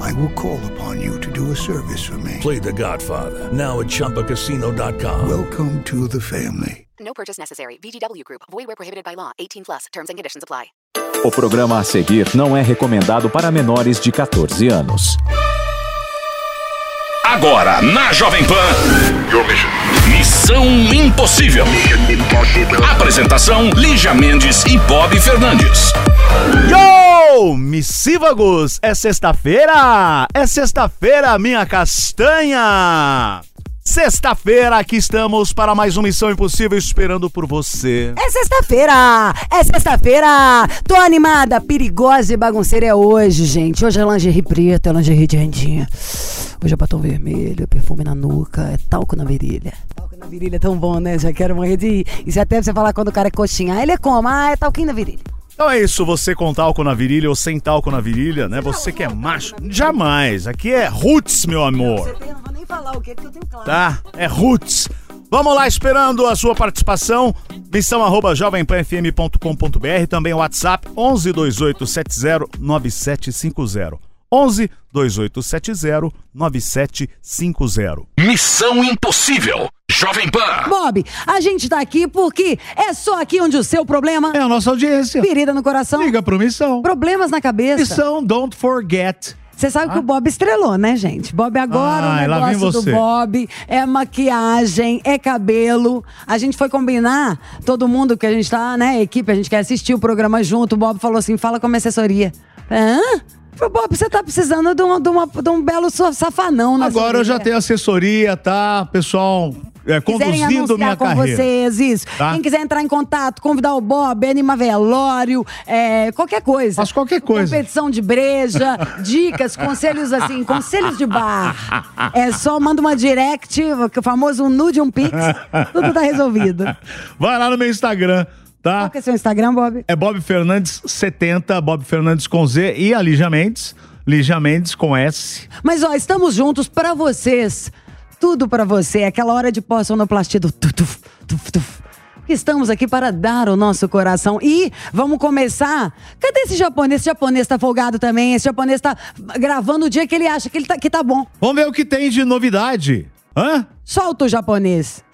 I will call upon you to do a service for me. Play The Godfather now at ChumbaCasino.com. Welcome to the family. No purchase necessary. VGW Group. Void where prohibited by law. 18 plus. Terms and conditions apply. O programa a seguir não é recomendado para menores de 14 anos. Agora, na Jovem Pan. Missão Impossível. Apresentação: Lígia Mendes e Bob Fernandes. Yo! Missívagos! É sexta-feira! É sexta-feira, minha castanha! Sexta-feira, aqui estamos para mais uma Missão Impossível esperando por você. É sexta-feira! É sexta-feira! Tô animada, perigosa e bagunceira é hoje, gente. Hoje é lingerie preta, é lingerie de rendinha. Hoje é batom vermelho, é perfume na nuca, é talco na virilha. Na virilha é tão bom, né? Já quero morrer de ir. E se até você falar quando o cara é coxinha, ah, ele é como? Ah, é talquinho na virilha. Então é isso, você com talco na virilha ou sem talco na virilha, né? Você que é macho. Jamais! Aqui é roots, meu amor. Eu não vou nem falar o que, porque eu tenho claro. Tá? É roots. Vamos lá, esperando a sua participação. Missão arroba jovempanfm.com.br, também o WhatsApp 11 2870 9750. 11 2870 9750. Missão Impossível. Jovem Pan. Bob, a gente tá aqui porque é só aqui onde o seu problema. É a nossa audiência. Ferida no coração. Liga pro Missão. Problemas na cabeça. Missão Don't Forget. Você sabe que o Bob estrelou, né, gente? Bob agora, Ai, o lá vem negócio do. Bob é maquiagem, é cabelo. A gente foi combinar, todo mundo que a gente tá, né, equipe, a gente quer assistir o programa junto. O Bob falou assim: fala com a minha assessoria. Hã? Falei, Bob, você tá precisando de, uma- de uma- de um belo safanão na Agora eu já tenho assessoria, tá? Pessoal é, conduzindo anunciar minha com carreira. vocês, isso. Tá? Quem quiser entrar em contato, convidar o Bob, animar velório, é, qualquer coisa. Faço qualquer coisa. Competição de breja, dicas, conselhos assim, conselhos de bar. É só manda uma direct, o famoso nude um pix, tudo tá resolvido. Vai lá no meu Instagram, tá? Qual que é seu Instagram, Bob? É Bob Fernandes 70, Bob Fernandes com Z e a Lígia Mendes, Lígia Mendes com S. Mas ó, estamos juntos pra vocês. Tudo pra você, aquela hora de pós-sonoplastia do tuf, tuf, tuf. Estamos aqui para dar o nosso coração. E vamos começar. Cadê esse japonês? Esse japonês tá folgado também. Esse japonês tá gravando o dia que ele acha que, ele tá, que tá bom. Vamos ver o que tem de novidade. Hã? Solta o japonês.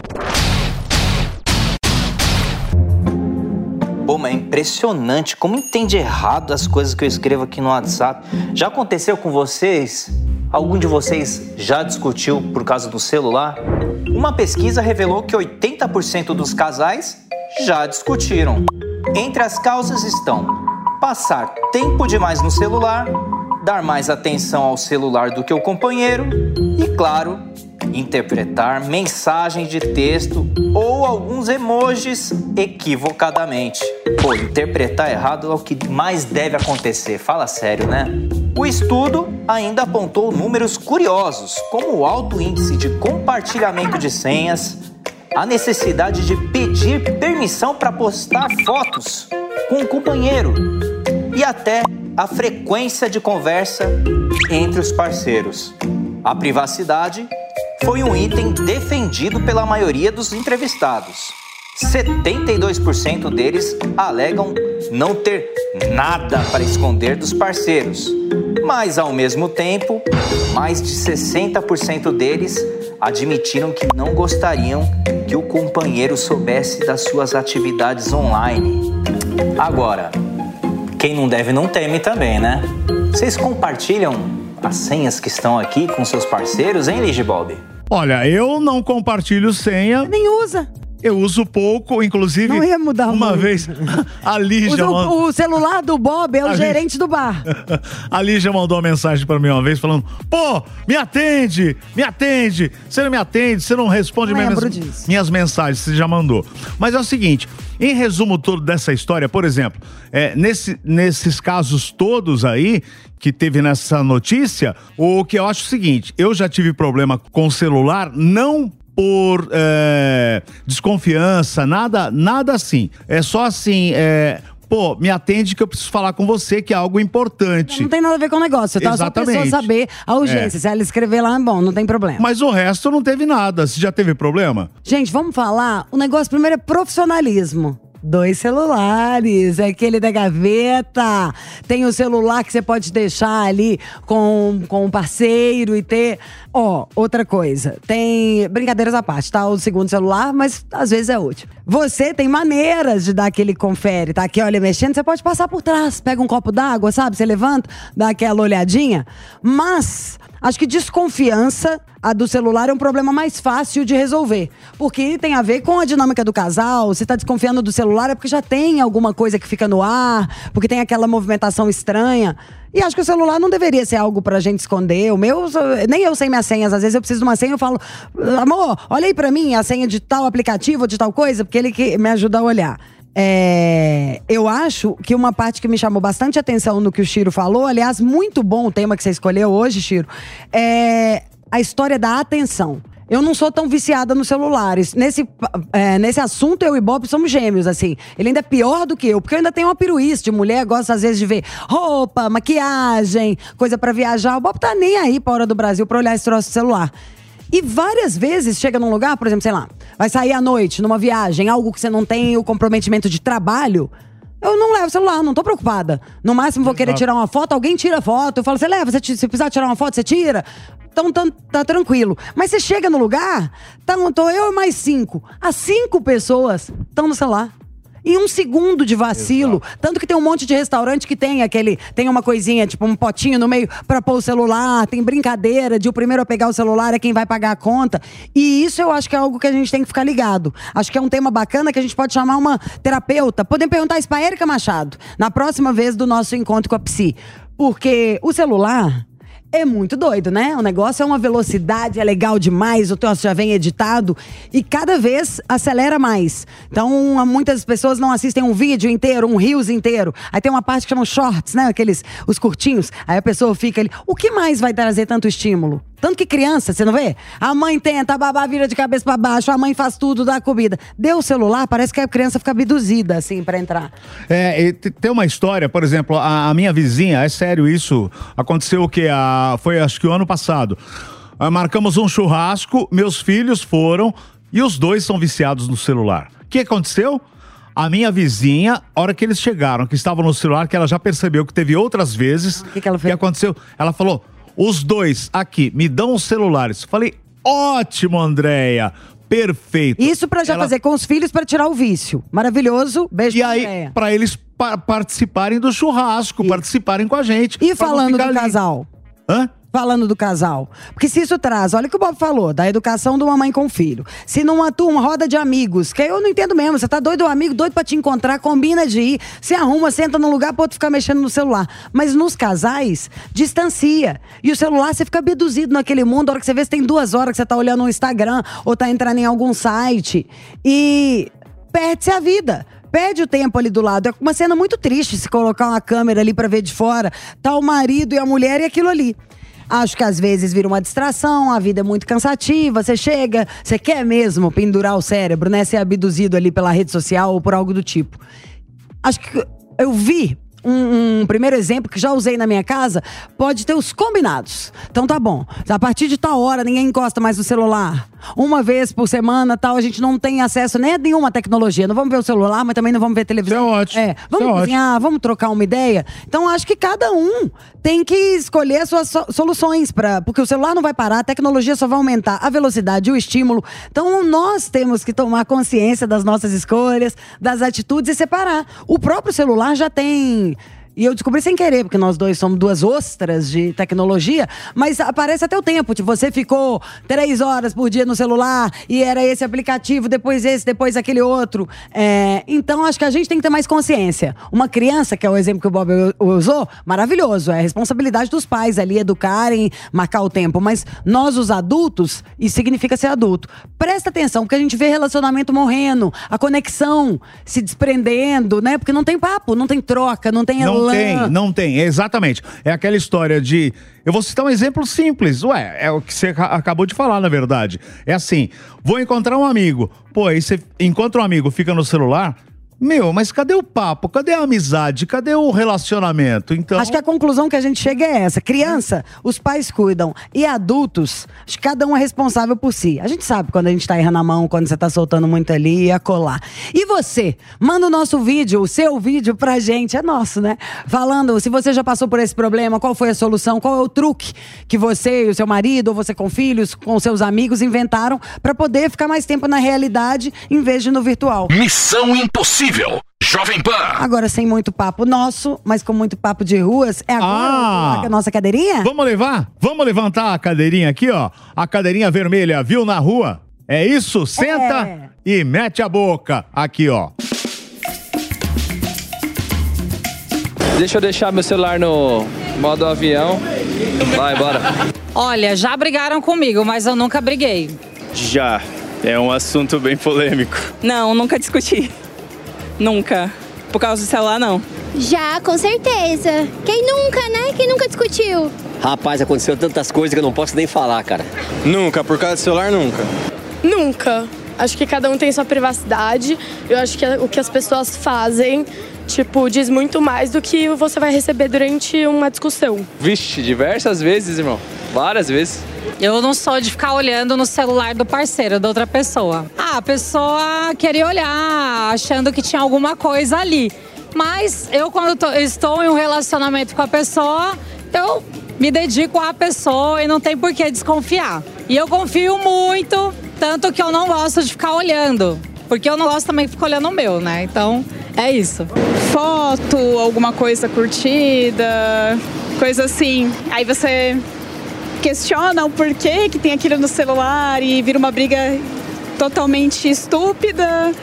Pô, mas é impressionante como entende errado as coisas que eu escrevo aqui no WhatsApp. Já aconteceu com vocês? Algum de vocês já discutiu por causa do celular? Uma pesquisa revelou que 80% dos casais já discutiram. Entre as causas estão passar tempo demais no celular, dar mais atenção ao celular do que o companheiro e, claro, interpretar mensagens de texto ou alguns emojis equivocadamente. Pô, interpretar errado é o que mais deve acontecer, fala sério, né? O estudo ainda apontou números curiosos, como o alto índice de compartilhamento de senhas, a necessidade de pedir permissão para postar fotos com o companheiro e até a frequência de conversa entre os parceiros. A privacidade foi um item defendido pela maioria dos entrevistados. 72% deles alegam não ter nada para esconder dos parceiros, mas ao mesmo tempo, mais de 60% deles admitiram que não gostariam que o companheiro soubesse das suas atividades online. Agora, quem não deve não teme também, né? Vocês compartilham as senhas que estão aqui com seus parceiros, hein, Ligibob? Olha, eu não compartilho senha. Nem usa. Eu uso pouco, inclusive. Não ia mudar Uma muito. vez, a Lígia. O, mandou- o celular do Bob é o Ali- gerente do bar. A Lígia mandou uma mensagem pra mim uma vez falando: pô, me atende, me atende. Você não me atende, você não responde minhas, disso. minhas mensagens, você já mandou. Mas é o seguinte: em resumo todo dessa história, por exemplo, é, nesse- nesses casos todos aí que teve nessa notícia, o que eu acho é o seguinte: eu já tive problema com o celular, não por é, desconfiança, nada, nada assim. É só assim, é, pô, me atende que eu preciso falar com você, que é algo importante. Não tem nada a ver com o negócio, tá? Só a pessoa Exatamente. saber a urgência. É. Se ela escrever lá, bom, não tem problema. Mas o resto não teve nada. Você já teve problema? Gente, vamos falar. O negócio primeiro é profissionalismo. Dois celulares, é aquele da gaveta. Tem o celular que você pode deixar ali com, com um parceiro e ter. Ó, outra coisa. Tem brincadeiras à parte, tá? O segundo celular, mas às vezes é útil. Você tem maneiras de dar aquele confere, tá? Aqui, olha, mexendo, você pode passar por trás. Pega um copo d'água, sabe? Você levanta, dá aquela olhadinha. Mas Acho que desconfiança, a do celular, é um problema mais fácil de resolver. Porque tem a ver com a dinâmica do casal. Se tá desconfiando do celular é porque já tem alguma coisa que fica no ar, porque tem aquela movimentação estranha. E acho que o celular não deveria ser algo pra gente esconder. O meu, nem eu sei minhas senhas. Às vezes eu preciso de uma senha e eu falo, amor, olha aí pra mim a senha de tal aplicativo de tal coisa, porque ele que me ajuda a olhar. É, eu acho que uma parte que me chamou bastante atenção no que o Chiro falou, aliás, muito bom o tema que você escolheu hoje, Chiro, é a história da atenção. Eu não sou tão viciada nos celulares. Nesse, é, nesse assunto, eu e Bob somos gêmeos, assim. Ele ainda é pior do que eu, porque eu ainda tenho uma piruíce mulher, gosta às vezes de ver roupa, maquiagem, coisa pra viajar. O Bob tá nem aí pra hora do Brasil pra olhar esse troço de celular. E várias vezes chega num lugar, por exemplo, sei lá, vai sair à noite, numa viagem, algo que você não tem o comprometimento de trabalho. Eu não levo celular, não tô preocupada. No máximo vou querer tirar uma foto, alguém tira foto. Eu falo, você leva, você se precisar tirar uma foto, você tira. Então tá, tá tranquilo. Mas você chega no lugar, tá, tô eu e mais cinco. As cinco pessoas estão no celular. Em um segundo de vacilo. Tanto que tem um monte de restaurante que tem aquele. Tem uma coisinha, tipo um potinho no meio pra pôr o celular. Tem brincadeira de o primeiro a pegar o celular é quem vai pagar a conta. E isso eu acho que é algo que a gente tem que ficar ligado. Acho que é um tema bacana que a gente pode chamar uma terapeuta. Podemos perguntar isso pra Érica Machado, na próxima vez do nosso encontro com a Psi. Porque o celular. É muito doido, né? O negócio é uma velocidade, é legal demais, o troço já vem editado e cada vez acelera mais. Então, muitas pessoas não assistem um vídeo inteiro, um reels inteiro. Aí tem uma parte que chama shorts, né? Aqueles, os curtinhos. Aí a pessoa fica ali. O que mais vai trazer tanto estímulo? Tanto que criança, você não vê? A mãe tenta, a babá vira de cabeça pra baixo, a mãe faz tudo, dá comida. Deu o celular, parece que a criança fica abduzida, assim, pra entrar. É, e te- tem uma história, por exemplo, a, a minha vizinha, é sério isso, aconteceu o que? A, foi acho que o ano passado. Ah, marcamos um churrasco, meus filhos foram e os dois são viciados no celular. O que aconteceu? A minha vizinha, a hora que eles chegaram, que estavam no celular, que ela já percebeu que teve outras vezes. O que que ela fez? aconteceu? Ela falou: os dois aqui, me dão os celulares. Falei, ótimo, Andréia. Perfeito. Isso pra já Ela- fazer com os filhos pra tirar o vício. Maravilhoso. Beijo e aí, pra eles pa- participarem do churrasco, participarem com a gente. E falando do ali. casal? Hã? Falando do casal. Porque se isso traz, olha o que o Bob falou, da educação de uma mãe com filho. Se numa turma, roda de amigos, que eu não entendo mesmo, você tá doido, o amigo doido pra te encontrar, combina de ir, se arruma, senta num lugar pro outro ficar mexendo no celular. Mas nos casais, distancia. E o celular, você fica abduzido naquele mundo, a hora que você vê, você tem duas horas que você tá olhando no Instagram, ou tá entrando em algum site. E perde-se a vida. Perde o tempo ali do lado. É uma cena muito triste se colocar uma câmera ali pra ver de fora. Tá o marido e a mulher e aquilo ali. Acho que às vezes vira uma distração, a vida é muito cansativa, você chega, você quer mesmo pendurar o cérebro, né? Ser abduzido ali pela rede social ou por algo do tipo. Acho que eu vi um, um primeiro exemplo que já usei na minha casa, pode ter os combinados. Então tá bom. A partir de tal hora ninguém encosta mais no celular. Uma vez por semana, tal, a gente não tem acesso nem a nenhuma tecnologia. Não vamos ver o celular, mas também não vamos ver televisão. Isso é ótimo. É, vamos Isso é cozinhar, vamos trocar uma ideia. Então acho que cada um tem que escolher as suas so- soluções para, porque o celular não vai parar, a tecnologia só vai aumentar a velocidade, o estímulo. Então nós temos que tomar consciência das nossas escolhas, das atitudes e separar. O próprio celular já tem E eu descobri sem querer, porque nós dois somos duas ostras de tecnologia, mas aparece até o tempo. Tipo, você ficou três horas por dia no celular e era esse aplicativo, depois esse, depois aquele outro. É, então, acho que a gente tem que ter mais consciência. Uma criança, que é o exemplo que o Bob usou, maravilhoso. É a responsabilidade dos pais ali educarem, marcar o tempo. Mas nós, os adultos, isso significa ser adulto. Presta atenção, porque a gente vê relacionamento morrendo, a conexão se desprendendo, né? Porque não tem papo, não tem troca, não tem Não tem, não tem, exatamente. É aquela história de. Eu vou citar um exemplo simples. Ué, é o que você ca- acabou de falar, na verdade. É assim: vou encontrar um amigo. Pô, aí você encontra um amigo, fica no celular. Meu, mas cadê o papo? Cadê a amizade? Cadê o relacionamento? Então. Acho que a conclusão que a gente chega é essa. Criança, os pais cuidam. E adultos, acho que cada um é responsável por si. A gente sabe quando a gente tá errando a mão, quando você tá soltando muito ali e a colar. E você? Manda o nosso vídeo, o seu vídeo pra gente. É nosso, né? Falando se você já passou por esse problema, qual foi a solução, qual é o truque que você e o seu marido, ou você com filhos, com seus amigos inventaram pra poder ficar mais tempo na realidade em vez de no virtual. Missão Impossível. Jovem Pan. Agora, sem muito papo nosso, mas com muito papo de ruas, é agora Ah! a nossa cadeirinha? Vamos levar? Vamos levantar a cadeirinha aqui, ó. A cadeirinha vermelha, viu na rua? É isso? Senta É. e mete a boca. Aqui, ó. Deixa eu deixar meu celular no modo avião. Vai, bora. Olha, já brigaram comigo, mas eu nunca briguei. Já. É um assunto bem polêmico. Não, nunca discuti. Nunca. Por causa do celular, não. Já, com certeza. Quem nunca, né? Quem nunca discutiu? Rapaz, aconteceu tantas coisas que eu não posso nem falar, cara. Nunca, por causa do celular, nunca. Nunca. Acho que cada um tem sua privacidade. Eu acho que o que as pessoas fazem, tipo, diz muito mais do que você vai receber durante uma discussão. Vixe, diversas vezes, irmão. Várias vezes. Eu não sou de ficar olhando no celular do parceiro, da outra pessoa. Ah, a pessoa queria olhar, achando que tinha alguma coisa ali. Mas eu, quando tô- estou em um relacionamento com a pessoa, eu me dedico à pessoa e não tem por que desconfiar. E eu confio muito, tanto que eu não gosto de ficar olhando. Porque eu não gosto também de ficar olhando o meu, né? Então, é isso. Foto, alguma coisa curtida, coisa assim. Aí você questiona o porquê que tem aquilo no celular e vira uma briga totalmente estúpida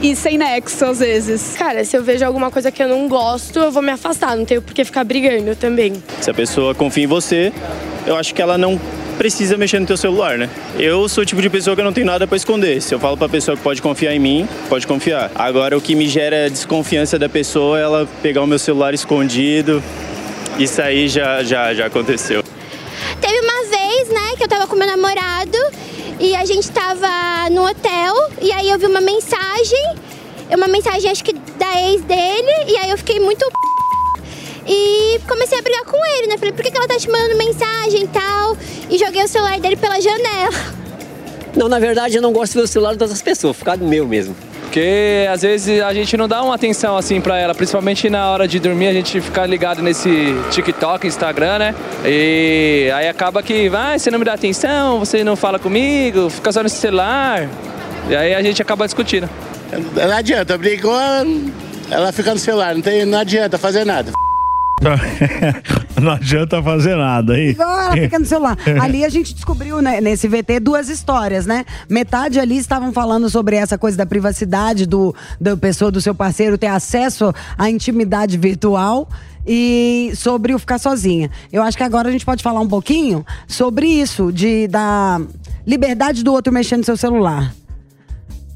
e sem nexo às vezes. Cara, se eu vejo alguma coisa que eu não gosto, eu vou me afastar. Não tenho por que ficar brigando também. Se a pessoa confia em você, eu acho que ela não precisa mexer no teu celular, né? Eu sou o tipo de pessoa que eu não tenho nada pra esconder. Se eu falo pra pessoa que pode confiar em mim, pode confiar. Agora o que me gera desconfiança da pessoa é ela pegar o meu celular escondido. Isso aí já já já aconteceu. Teve uma vez, né, que eu tava com meu namorado e a gente tava no hotel e aí eu vi uma mensagem, uma mensagem acho que da ex dele, e aí eu fiquei muito e comecei a brigar com ele, né? Falei, por que, que ela tá te mandando mensagem e tal? E joguei o celular dele pela janela. Não, na verdade, eu não gosto de ver o celular das outras pessoas, ficar do meu mesmo. Porque às vezes a gente não dá uma atenção assim pra ela, principalmente na hora de dormir, a gente fica ligado nesse TikTok, Instagram, né? E aí acaba que, vai, você não me dá atenção, você não fala comigo, fica só no celular. E aí a gente acaba discutindo. Não adianta, brigou, ela fica no celular, não, tem, não adianta fazer nada. Não adianta fazer nada, hein? Agora fica no celular. Ali a gente descobriu né, nesse VT duas histórias, né? Metade ali estavam falando sobre essa coisa da privacidade do, da pessoa, do seu parceiro ter acesso à intimidade virtual e sobre o ficar sozinha. Eu acho que agora a gente pode falar um pouquinho sobre isso, de da liberdade do outro mexendo no seu celular.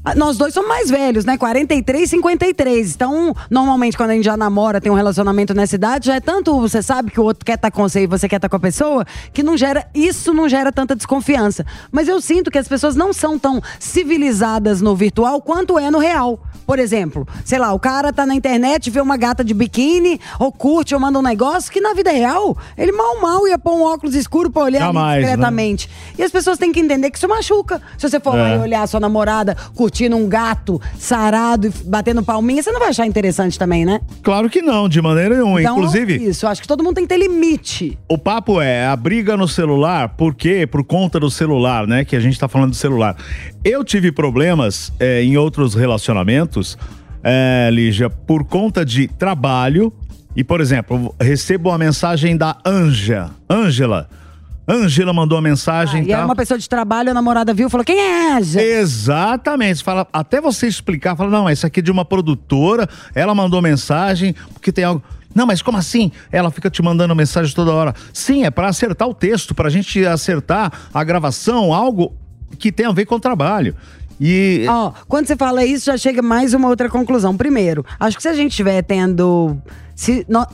Ah, Nós dois somos mais velhos, né? 43 e 53. Então, normalmente, quando a gente já namora, tem um relacionamento nessa idade, já é tanto você sabe que o outro quer estar com você e você quer estar com a pessoa, que não gera. Isso não gera tanta desconfiança. Mas eu sinto que as pessoas não são tão civilizadas no virtual quanto é no real. Por exemplo, sei lá, o cara tá na internet, vê uma gata de biquíni, ou curte, ou manda um negócio, que na vida real, ele mal mal ia pôr um óculos escuro pra olhar Jamais, né? discretamente. E as pessoas têm que entender que isso machuca. Se você for lá É. e olhar a sua namorada curtindo um gato sarado e batendo palminha, você não vai achar interessante também, né? Claro que não, de maneira nenhuma. Então, Inclusive, Isso, acho que todo mundo tem que ter limite. O papo é a briga no celular, por quê? Por conta do celular, né? Que a gente tá falando do celular. Eu tive problemas é, em outros relacionamentos, é, Lígia, por conta de trabalho E, por exemplo, recebo uma mensagem da Anja. Ângela. Ângela mandou uma mensagem. E era tá? uma pessoa de trabalho, a namorada viu e falou: quem é Anja? Exatamente. Você Fala, até você explicar, fala, não, isso aqui é de uma produtora, ela mandou mensagem, porque tem algo. Não, mas como assim? Ela fica te mandando mensagem toda hora. Sim, é para acertar o texto, pra gente acertar a gravação, algo que tem a ver com o trabalho. E Ó, quando você fala isso, já chega mais uma outra conclusão. Primeiro, acho que se a gente estiver tendo. Se nó-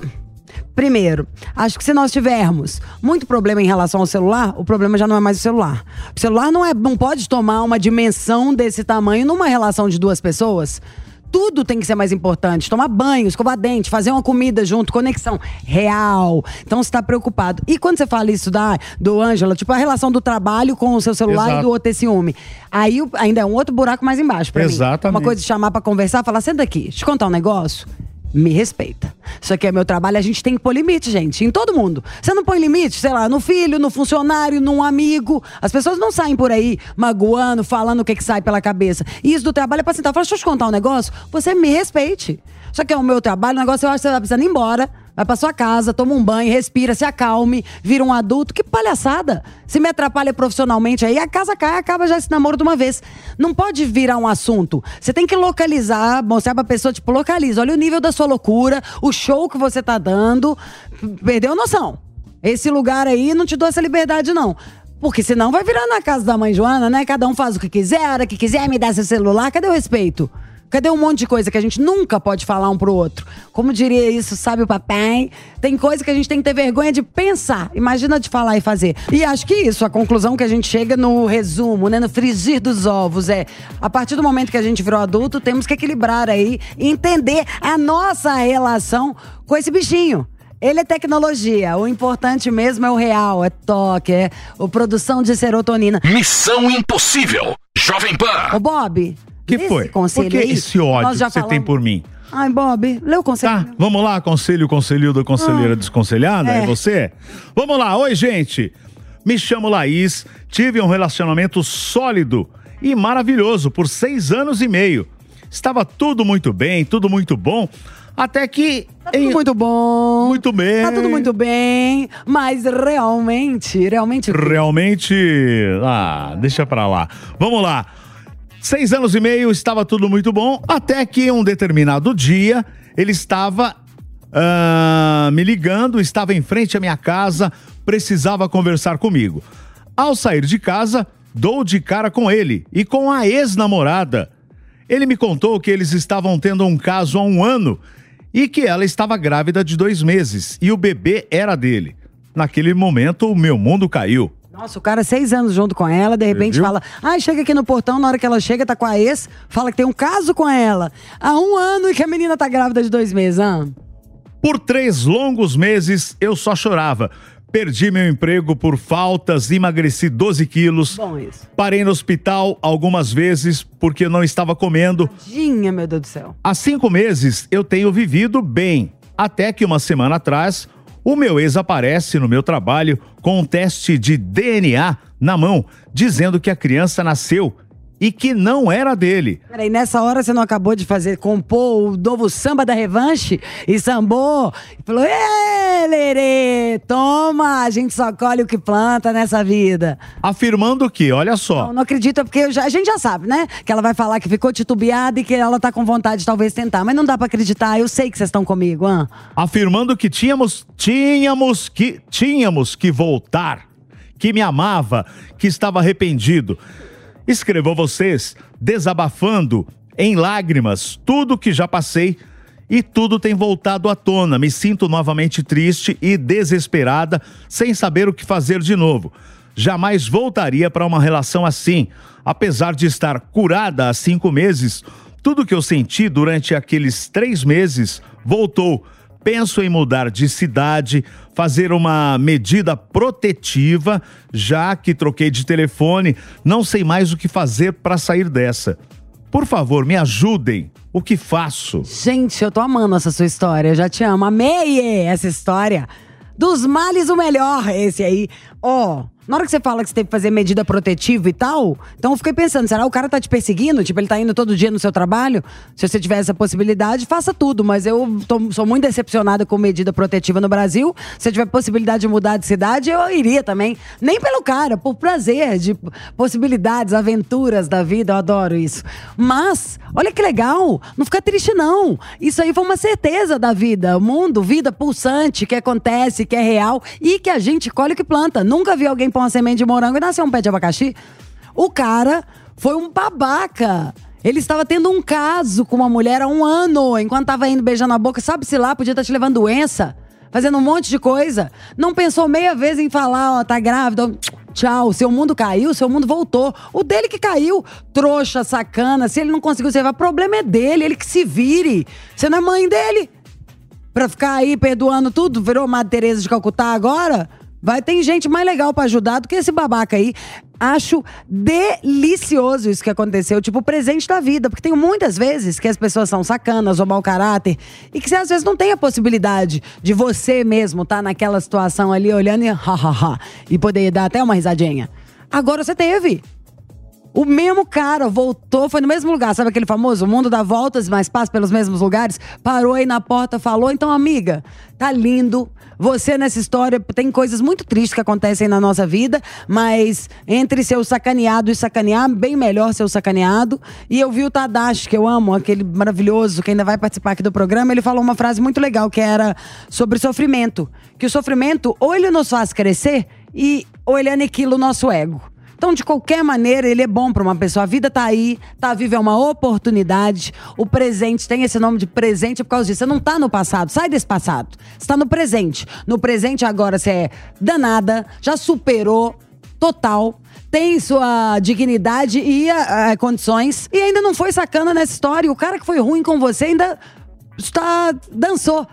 Primeiro, acho que se nós tivermos muito problema em relação ao celular, o problema já não é mais o celular. O celular não, é, não pode tomar uma dimensão desse tamanho numa relação de duas pessoas. Tudo tem que ser mais importante. Tomar banho, escovar dente, fazer uma comida junto, conexão real. Então você tá preocupado. E quando você fala isso da, do Ângela, tipo a relação do trabalho com o seu celular Exato. e do outro ter ciúme. Aí ainda é um outro buraco mais embaixo pra mim. Exatamente. Uma coisa de chamar pra conversar, falar, senta aqui, deixa eu contar um negócio. Me respeita. Isso aqui é meu trabalho, a gente tem que pôr limite, gente, em todo mundo. Você não põe limite, sei lá, no filho, no funcionário, num amigo. As pessoas não saem por aí magoando, falando o que, que sai pela cabeça. E isso do trabalho é pra sentar. Fala, deixa eu te contar um negócio, você me respeite. Isso aqui é o meu trabalho, o negócio eu acho que você vai precisando ir embora. Vai pra sua casa, toma um banho, respira, se acalme, vira um adulto. Que palhaçada! Se me atrapalha profissionalmente aí, a casa cai, acaba já esse namoro de uma vez. Não pode virar um assunto. Você tem que localizar, mostrar pra pessoa, tipo, localiza. Olha o nível da sua loucura, o show que você tá dando. Perdeu noção. Esse lugar aí não te dou essa liberdade, não. Porque senão vai virar na casa da mãe Joana, né? Cada um faz o que quiser, a hora que quiser, me dá seu celular. Cadê o respeito? Cadê um monte de coisa que a gente nunca pode falar um pro outro? Como diria isso, sabe o papai? Tem coisa que a gente tem que ter vergonha de pensar. Imagina de falar e fazer. E acho que isso, a conclusão que a gente chega no resumo, né? No frigir dos ovos é, a partir do momento que a gente virou adulto, temos que equilibrar aí e entender a nossa relação com esse bichinho. Ele é tecnologia. O importante mesmo é o real, é toque, é a produção de serotonina. Missão Impossível. Jovem Pan. Ô, Bob. Que foi? Por Conselho que aí, esse ódio que você tem por mim? Ai, Bob, lê o conselho. Tá, vamos lá, conselho, conselhudo, conselheira Ah. desconselhada, é. É. você? Vamos lá, oi gente, me chamo Laís, tive um relacionamento sólido e maravilhoso por seis anos e meio. Estava tudo muito bem, tudo muito bom, até que... Tá tudo muito bom. Muito bem. Tá tudo muito bem, mas realmente, realmente... Realmente. Ah, deixa pra lá. Vamos lá. Seis anos e meio, estava tudo muito bom, até que um determinado dia ele estava ah, me ligando, estava em frente à minha casa, precisava conversar comigo. Ao sair de casa, dou de cara com ele e com a ex-namorada. Ele me contou que eles estavam tendo um caso há um ano e que ela estava grávida de dois meses e o bebê era dele. Naquele momento, o meu mundo caiu. Nossa, o cara seis anos junto com ela, de repente fala, ai, chega aqui no portão, na hora que ela chega, tá com a ex, fala que tem um caso com ela. Há um ano e que a menina tá grávida de dois meses, ah. Por três longos meses eu só chorava. Perdi meu emprego por faltas, emagreci 12 quilos. Bom isso. Parei no hospital algumas vezes porque não estava comendo. Tadinha, meu Deus do céu. Há cinco meses eu tenho vivido bem. Até que uma semana atrás, o meu ex aparece no meu trabalho com um teste de DNA na mão, dizendo que a criança nasceu e que não era dele. Peraí, nessa hora você não acabou de fazer, compor o novo samba da revanche e sambou e falou: Ê, Lerê, toma, a gente só colhe o que planta nessa vida. Afirmando que, olha só, Não, não acredito, porque já- a gente já sabe, né? Que ela vai falar que ficou titubeada e que ela tá com vontade de talvez tentar. Mas não dá pra acreditar, eu sei que vocês estão comigo, ah. afirmando que tínhamos, tínhamos que, tínhamos que voltar, que me amava, que estava arrependido. Escrevo vocês, desabafando em lágrimas tudo que já passei e tudo tem voltado à tona. Me sinto novamente triste e desesperada, sem saber o que fazer de novo. Jamais voltaria para uma relação assim. Apesar de estar curada há cinco meses, tudo que eu senti durante aqueles três meses voltou. Penso em mudar de cidade, fazer uma medida protetiva, já que troquei de telefone, não sei mais o que fazer para sair dessa. Por favor, me ajudem. O que faço? Gente, eu tô amando essa sua história. Eu já te amo. Amei essa história. Dos males, o melhor, esse aí. Ó, Na hora que você fala que você teve que fazer medida protetiva e tal, então eu fiquei pensando, será o cara tá te perseguindo? Tipo, ele tá indo todo dia no seu trabalho? Se você tiver essa possibilidade, faça tudo. Mas eu tô- sou muito decepcionada com medida protetiva no Brasil. Se eu tiver possibilidade de mudar de cidade, eu iria também. Nem pelo cara, por prazer, de possibilidades, aventuras da vida, eu adoro isso. Mas, olha que legal, não fica triste não. Isso aí foi uma certeza da vida. O mundo, vida pulsante, que acontece, que é real e que a gente colhe o que planta. Nunca vi alguém pôr uma semente de morango e nascer um pé de abacaxi. O cara foi um babaca. Ele estava tendo um caso com uma mulher há um ano, enquanto tava indo beijando a boca, sabe-se lá, podia estar te levando doença, fazendo um monte de coisa. Não pensou meia vez em falar, ó, tá grávida, tchau, seu mundo caiu, seu mundo voltou. O dele que caiu, trouxa, sacana, se ele não conseguiu salvar, problema é dele, ele que se vire. Você não é mãe dele pra ficar aí perdoando tudo, virou Madre Teresa de Calcutá agora? Vai ter gente mais legal pra ajudar do que esse babaca aí. Acho delicioso isso que aconteceu, tipo, o presente da vida. Porque tem muitas vezes que as pessoas são sacanas ou mau caráter e que você às vezes não tem a possibilidade de você mesmo estar naquela situação ali olhando e ha, ha, ha, e poder dar até uma risadinha. Agora você teve. O mesmo cara voltou, foi no mesmo lugar, sabe aquele famoso? O mundo dá voltas, mas passa pelos mesmos lugares. Parou aí na porta, falou. Então, amiga, tá lindo. Você nessa história tem coisas muito tristes que acontecem na nossa vida, mas entre ser o sacaneado e sacanear, bem melhor ser o sacaneado. E eu vi o Tadashi, que eu amo, aquele maravilhoso que ainda vai participar aqui do programa, ele falou uma frase muito legal que era sobre sofrimento. Que o sofrimento, ou ele nos faz crescer, e, ou ele aniquila o nosso ego. Então, de qualquer maneira, ele é bom para uma pessoa. A vida tá aí, tá viva, é uma oportunidade. O presente tem esse nome de presente por causa disso. Você não tá no passado, sai desse passado. Você tá no presente. No presente agora você é danada, já superou total. Tem sua dignidade e ah, ah, condições. E ainda não foi sacana nessa história. O cara que foi ruim com você ainda está dançou.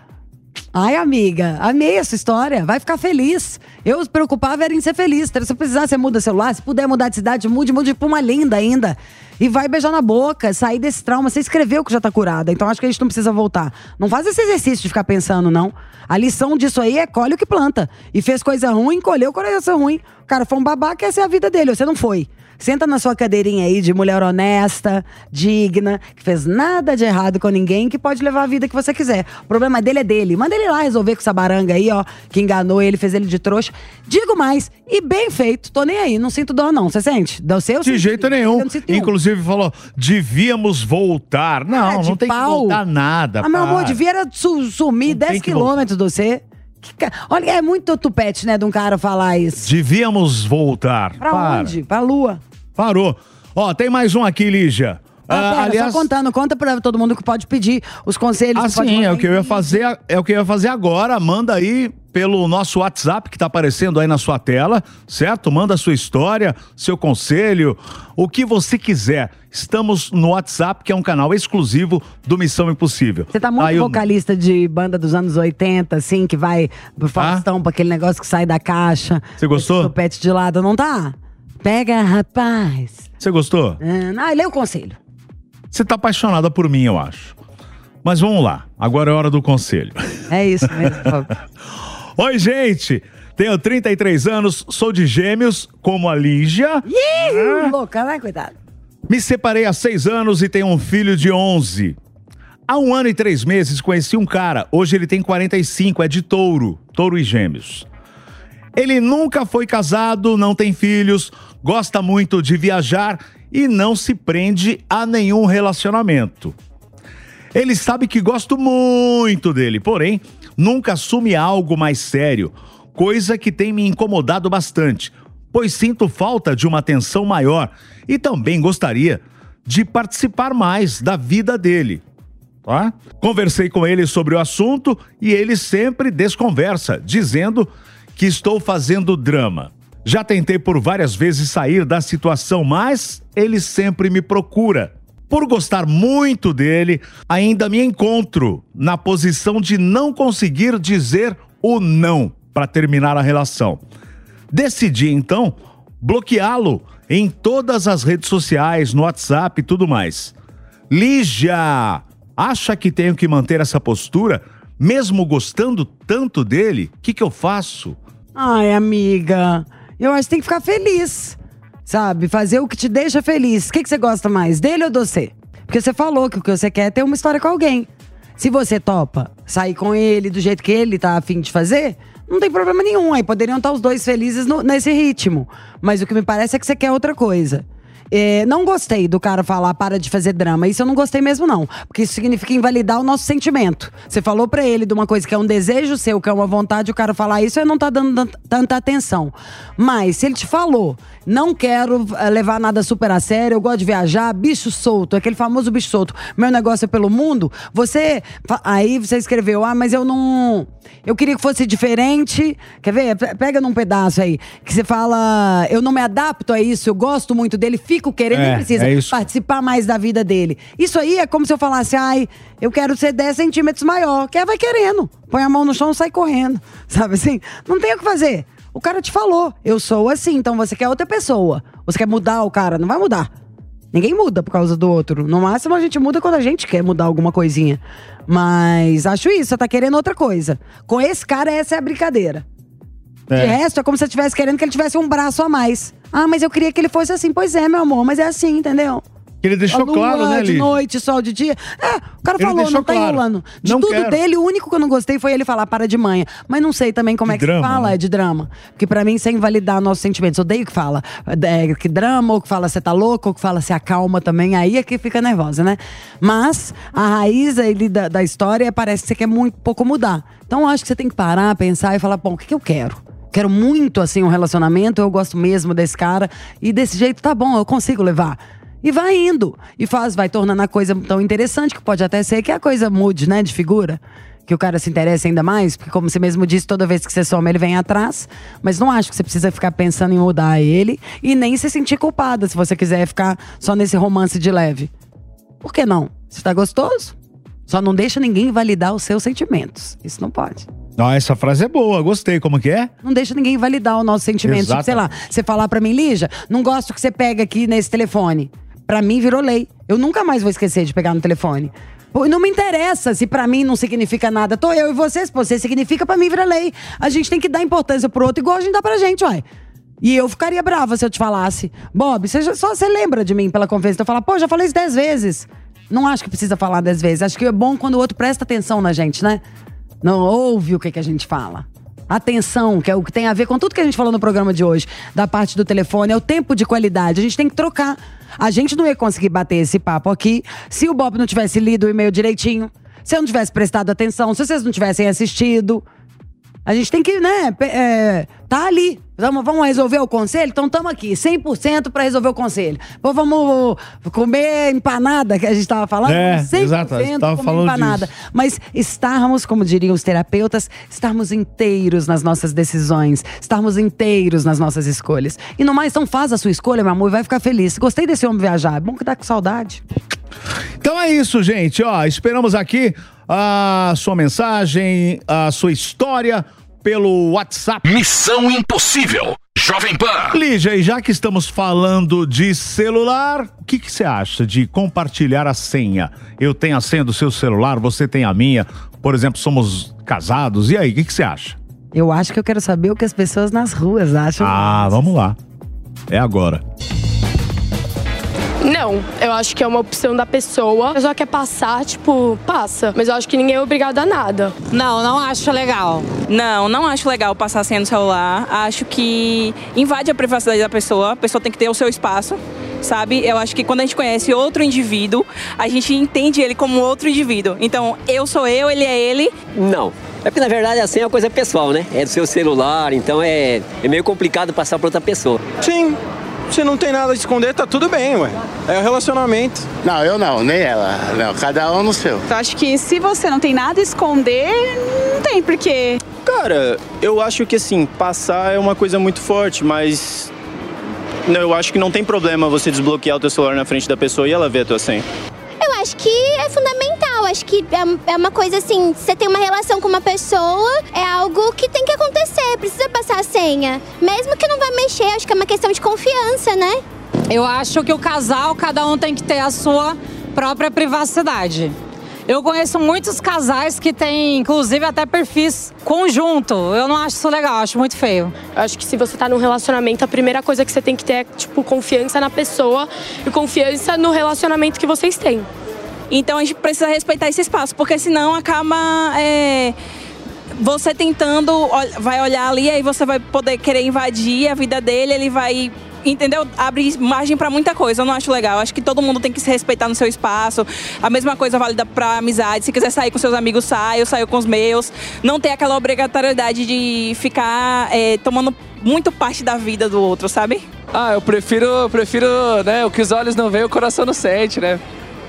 Ai, amiga, amei essa história. Vai ficar feliz. Eu me preocupava era em ser feliz. Se precisar, você muda celular. Se puder mudar de cidade, mude, mude pra uma linda ainda. E vai beijar na boca, sair desse trauma. Você escreveu que já tá curada. Então acho que a gente não precisa voltar. Não faz esse exercício de ficar pensando, não. A lição disso aí é colhe o que planta. E fez coisa ruim, colheu coisa ruim. O cara foi um babaca, essa é a vida dele. Você não foi. Senta na sua cadeirinha aí de mulher honesta, digna, que fez nada de errado com ninguém, que pode levar a vida que você quiser. O problema dele é dele. Manda ele lá resolver com essa baranga aí, ó, que enganou ele, fez ele de trouxa. Digo mais, e bem feito. Tô nem aí, não sinto dó não. Você sente? Dá o seu? De jeito nenhum. Inclusive falou, devíamos voltar. Não, de não tem que pau. voltar nada. Ah, meu amor, devia sumir 10 que quilômetros de você. Olha, é muito tupete, né, de um cara falar isso. Devíamos voltar. Pra Para. onde? Pra lua. Parou. Ó, tem mais um aqui, Lígia. Ah, Ah, pera, aliás, só contando, conta pra todo mundo que pode pedir os conselhos. Ah, sim, é o que eu ia fazer, é o que eu ia fazer agora. Manda aí pelo nosso WhatsApp que tá aparecendo aí na sua tela, certo? Manda a sua história, seu conselho, o que você quiser. Estamos no WhatsApp, que é um canal exclusivo do Missão Impossível. Você tá muito Aí vocalista de banda dos anos 80, assim, que vai pro Faustão, pra aquele negócio que sai da caixa. Você gostou? esse Tupete de lado, não tá? Pega, rapaz. Você gostou? Ah, lê o conselho. Você tá apaixonada por mim, eu acho. Mas vamos lá, agora é hora do conselho. É isso mesmo. Oi, gente! Tenho 33 anos, sou de gêmeos, como a Lígia. Ih, louca, vai, cuidado. Me separei há seis anos e tenho um filho de 11. Há um ano e três meses conheci um cara, hoje ele tem 45, é de touro, touro e gêmeos. Ele nunca foi casado, não tem filhos, gosta muito de viajar e não se prende a nenhum relacionamento. Ele sabe que gosto muito dele, porém, nunca assume algo mais sério, coisa que tem me incomodado bastante, pois sinto falta de uma atenção maior e também gostaria de participar mais da vida dele. Tá? Conversei com ele sobre o assunto e ele sempre desconversa, dizendo que estou fazendo drama. Já tentei por várias vezes sair da situação, mas ele sempre me procura. Por gostar muito dele, ainda me encontro na posição de não conseguir dizer o não para terminar a relação. Decidi então bloqueá-lo em todas as redes sociais, no WhatsApp e tudo mais. Lígia, acha que tenho que manter essa postura, mesmo gostando tanto dele? O que, que eu faço? Ai, amiga. Eu acho que tem que ficar feliz. Sabe? Fazer o que te deixa feliz. O que, que você gosta mais, dele ou de você? Porque você falou que o que você quer é ter uma história com alguém. Se você topa sair com ele do jeito que ele tá afim de fazer, não tem problema nenhum. Aí poderiam estar os dois felizes no- nesse ritmo. Mas o que me parece é que você quer outra coisa. É, não gostei do cara falar para de fazer drama. Isso eu não gostei mesmo, não. Porque isso significa invalidar o nosso sentimento. Você falou pra ele de uma coisa que é um desejo seu, que é uma vontade, o cara falar isso, ele não tá dando tant- tanta atenção. Mas se ele te falou, não quero eh, levar nada super a sério, eu gosto de viajar, bicho solto, aquele famoso bicho solto. Meu negócio é pelo mundo. Você. Aí você escreveu, ah, mas eu não. Eu queria que fosse diferente. Quer ver? Pe- Pega num pedaço aí. Que você fala, eu não me adapto a isso, eu gosto muito dele, fico querendo, É, precisa é participar mais da vida dele. Isso aí é como se eu falasse, ai, eu quero ser 10 centímetros maior. Quer, vai querendo. Põe a mão no chão e sai correndo. Sabe assim? Não tem o que fazer. O cara te falou, eu sou assim, então você quer outra pessoa. Você quer mudar o cara, não vai mudar. Ninguém muda por causa do outro. No máximo a gente muda quando a gente quer mudar alguma coisinha. Mas acho isso, você tá querendo outra coisa. Com esse cara, essa é a brincadeira. De resto, é como se você estivesse querendo que ele tivesse um braço a mais. Ah, mas eu queria que ele fosse assim. Pois é, meu amor, mas é assim, entendeu? Ele deixou lua claro, né, de noite, sol de dia. É, o cara Ele falou, não tá claro. enrolando. De Não tudo quero. dele, o único que eu não gostei foi ele falar para de manhã. Mas não sei também como De é que drama, fala né? é de drama. Porque pra mim isso é invalidar nossos sentimentos. Eu odeio que fala é, que drama, ou que fala você tá louco, ou que fala se acalma também. Aí é que fica nervosa, né? Mas a raiz aí da, da história parece que você quer muito pouco mudar. Então eu acho que você tem que parar, pensar e falar, bom, o que, que eu quero? Quero muito, assim, um relacionamento, eu gosto mesmo desse cara. E desse jeito tá bom, eu consigo levar. E vai indo. E faz, vai tornando a coisa tão interessante que pode até ser que a coisa mude, né, de figura. Que o cara se interesse ainda mais, porque como você mesmo disse, toda vez que você soma, ele vem atrás. Mas não acho que você precisa ficar pensando em mudar ele e nem se sentir culpada se você quiser ficar só nesse romance de leve. Por que não? Se tá gostoso, só não deixa ninguém validar os seus sentimentos. Isso não pode. Ah, essa frase é boa, gostei. Como que é? Não deixa ninguém validar o nosso sentimento. Tipo, sei lá, você falar pra mim, Lígia, não gosto que você pega aqui nesse telefone. Pra mim virou lei. Eu nunca mais vou esquecer de pegar no telefone. Não me interessa se pra mim não significa nada. Tô eu e você, se você significa, pra mim vira lei. A gente tem que dar importância pro outro igual a gente dá pra gente, uai. E eu ficaria brava se eu te falasse, Bob, você já- só você lembra de mim pela confiança. Então eu falar, pô, já falei isso dez vezes. Não acho que precisa falar dez vezes. Acho que é bom quando o outro presta atenção na gente, né? Não ouve o que, que a gente fala. Atenção, que é o que tem a ver com tudo que a gente falou no programa de hoje, da parte do telefone, é o tempo de qualidade. A gente tem que trocar. A gente não ia conseguir bater esse papo aqui se o Bob não tivesse lido o e-mail direitinho, se eu não tivesse prestado atenção, se vocês não tivessem assistido. A gente tem que, né, é, tá ali. Vamos, vamos resolver o conselho? Então estamos aqui, 100% para resolver o conselho. Pô, vamos comer empanada, que a gente tava falando? É, 100% exato, tava comer falando empanada. Mas estarmos, como diriam os terapeutas, estarmos inteiros nas nossas decisões, estarmos inteiros nas nossas escolhas. E no mais, então faz a sua escolha, meu amor, e vai ficar feliz. Gostei desse homem viajar, é bom que dá com saudade. Então é isso, gente. Ó, esperamos aqui a sua mensagem, a sua história pelo WhatsApp. Missão Impossível. Jovem Pan. Lígia, e já que estamos falando de celular, o que que você acha de compartilhar a senha? Eu tenho a senha do seu celular, você tem a minha. Por exemplo, somos casados. E aí, o que que você acha? Eu acho que eu quero saber o que as pessoas nas ruas acham. Ah, vamos lá. É agora. Não, eu acho que é uma opção da pessoa. A pessoa quer passar, tipo, passa. Mas eu acho que ninguém é obrigado a nada. Não, não acho legal. Não, não acho legal passar a senha no celular. Acho que invade a privacidade da pessoa. A pessoa tem que ter o seu espaço, sabe? Eu acho que quando a gente conhece outro indivíduo, a gente entende ele como outro indivíduo. Então, eu sou eu, ele é ele. Não. É porque na verdade a senha é uma coisa pessoal, né? É do seu celular, então é, é meio complicado passar para outra pessoa. Sim. Se não tem nada a esconder, tá tudo bem, ué. É o relacionamento. Não, eu não, nem ela. Não, cada um no seu. Eu acho que se você não tem nada a esconder, não tem porquê. Cara, eu acho que assim, passar é uma coisa muito forte, mas não, eu acho que não tem problema você desbloquear o teu celular na frente da pessoa e ela ver a tua senha. Acho que é, é uma coisa assim, você tem uma relação com uma pessoa, é algo que tem que acontecer, precisa passar a senha. Mesmo que não vai mexer, acho que é uma questão de confiança, né? Eu acho que o casal, cada um tem que ter a sua própria privacidade. Eu conheço muitos casais que têm, inclusive, até perfis conjunto. Eu não acho isso legal, acho muito feio. Eu acho que se você tá num relacionamento, a primeira coisa que você tem que ter é, tipo, confiança na pessoa e confiança no relacionamento que vocês têm. Então a gente precisa respeitar esse espaço, porque senão acaba é, você tentando, vai olhar ali, aí você vai poder querer invadir a vida dele, ele vai. Entendeu? Abre margem pra muita coisa. Eu não acho legal. Acho que todo mundo tem que se respeitar no seu espaço. A mesma coisa válida pra amizade. Se quiser sair com seus amigos, sai. Eu saio com os meus. Não ter aquela obrigatoriedade de ficar é, tomando muito parte da vida do outro, sabe? Ah, eu prefiro, prefiro, né? O que os olhos não veem, o coração não sente, né?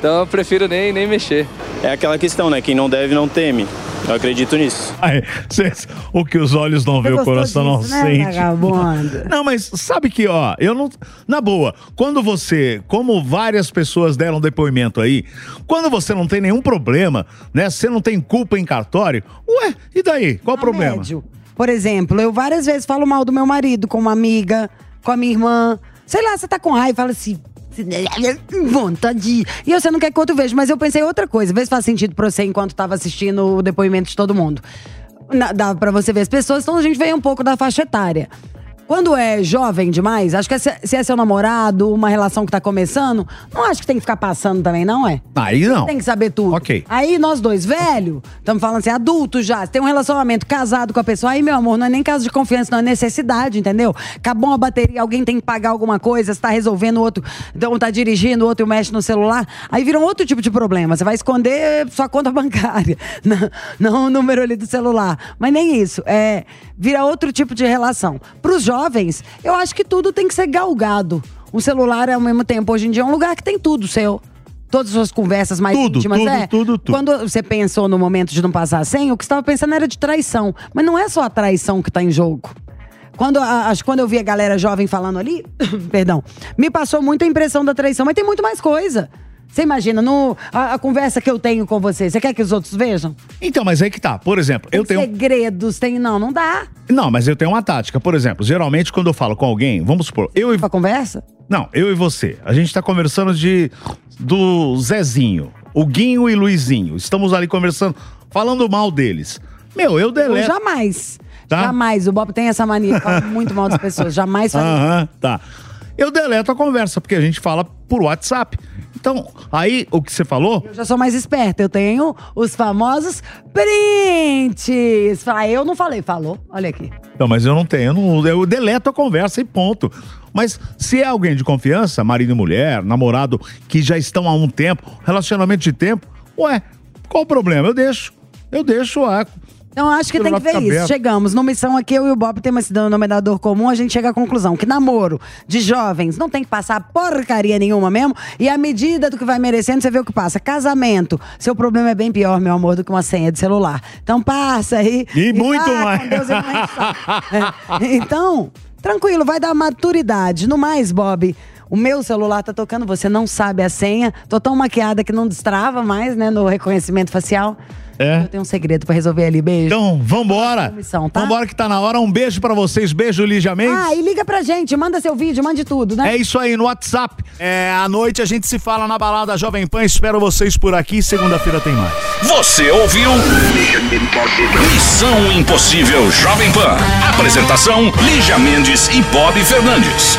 Então eu prefiro nem, nem mexer. É aquela questão, né? Quem não deve não teme. Eu acredito nisso. Ai, cês- o que os olhos não vê, o coração não disso, né, sente. vagabundo? Não, mas sabe que, ó, eu não. Na boa, quando você, como várias pessoas deram depoimento aí, quando você não tem nenhum problema, né? Você não tem culpa em cartório, ué, e daí? Qual o problema? Médio. Por exemplo, eu várias vezes falo mal do meu marido com uma amiga, com a minha irmã. Sei lá, você tá com raiva e fala assim. Vontade. de- E você não quer que outro veja, mas eu pensei outra coisa. Vê se faz sentido pra você enquanto tava assistindo o depoimento de todo mundo. Dá pra você ver as pessoas, então a gente veio um pouco da faixa etária. Quando é jovem demais, acho que se se é seu namorado, uma relação que tá começando, não acho que tem que ficar passando também, não é? Aí não. Tem que saber tudo. Ok. Aí nós dois, velho, estamos falando assim, adultos já, tem um relacionamento casado com a pessoa, aí, meu amor, não é nem caso de confiança, não é necessidade, entendeu? Acabou uma bateria, alguém tem que pagar alguma coisa, você tá resolvendo, o outro então tá dirigindo, o outro mexe no celular, aí vira um outro tipo de problema. Você vai esconder sua conta bancária, não, não o número ali do celular. Mas nem isso. É, vira outro tipo de relação. Pros jovens, eu acho que tudo tem que ser galgado. O celular, ao mesmo tempo, hoje em dia, é um lugar que tem tudo seu. Todas as suas conversas mais Tudo, íntimas. tudo, é. tudo, tudo. Quando você pensou no momento de não passar senha, o que você estava pensando era de traição. Mas não é só a traição que tá em jogo. Quando, acho quando eu vi a galera jovem falando ali, perdão, me passou muito a impressão da traição, mas tem muito mais coisa. Você imagina, no, a, a conversa que eu tenho com você, você quer que os outros vejam? Então, mas aí que tá. Por exemplo, eu tenho. Segredos, tem. Não, não dá. Não, mas eu tenho uma tática. Por exemplo, geralmente quando eu falo com alguém, vamos supor, eu e. Uma conversa? Não, eu e você. A gente tá conversando de. do Zezinho, o Guinho e Luizinho. Estamos ali conversando, falando mal deles. Meu, eu Eu deleto. jamais. Tá. Jamais. O Bob tem essa mania, fala muito mal das pessoas. Jamais faria. Aham, tá. Eu deleto a conversa, porque a gente fala por WhatsApp. Então, aí o que você falou, Eu já sou mais esperta. Eu tenho os famosos prints. Fala, eu não falei, falou. Olha aqui. Não, mas eu não tenho, eu, não- eu deleto a conversa e ponto. Mas se é alguém de confiança, marido e mulher, namorado, que já estão há um tempo, relacionamento de tempo, ué, qual o problema? Eu deixo. Eu deixo a. Então, acho que tem que ver isso. aberto. Chegamos. Numa missão aqui, eu e o Bob temos esse denominador comum. A gente chega à conclusão que namoro de jovens não tem que passar porcaria nenhuma mesmo. E à medida do que vai merecendo, você vê o que passa. Casamento. Seu problema é bem pior, meu amor, do que uma senha de celular. Então, passa aí. E muito vai mais. Deus e mais. É. Então, tranquilo, vai dar maturidade. No mais, Bob. O meu celular tá tocando, você não sabe a senha. Tô tão maquiada que não destrava mais, né, no reconhecimento facial. É. Eu tenho um segredo pra resolver ali. Beijo. Então, vambora. Missão, tá? Vambora que tá na hora. Um beijo pra vocês. Beijo, Lígia Mendes. Ah, e liga pra gente, manda seu vídeo, mande tudo, né? É isso aí, no WhatsApp. É, à noite a gente se fala na balada Jovem Pan. Espero vocês por aqui. Segunda-feira tem mais. Você ouviu? Missão Impossível Jovem Pan. Apresentação: Lígia Mendes e Bob Fernandes.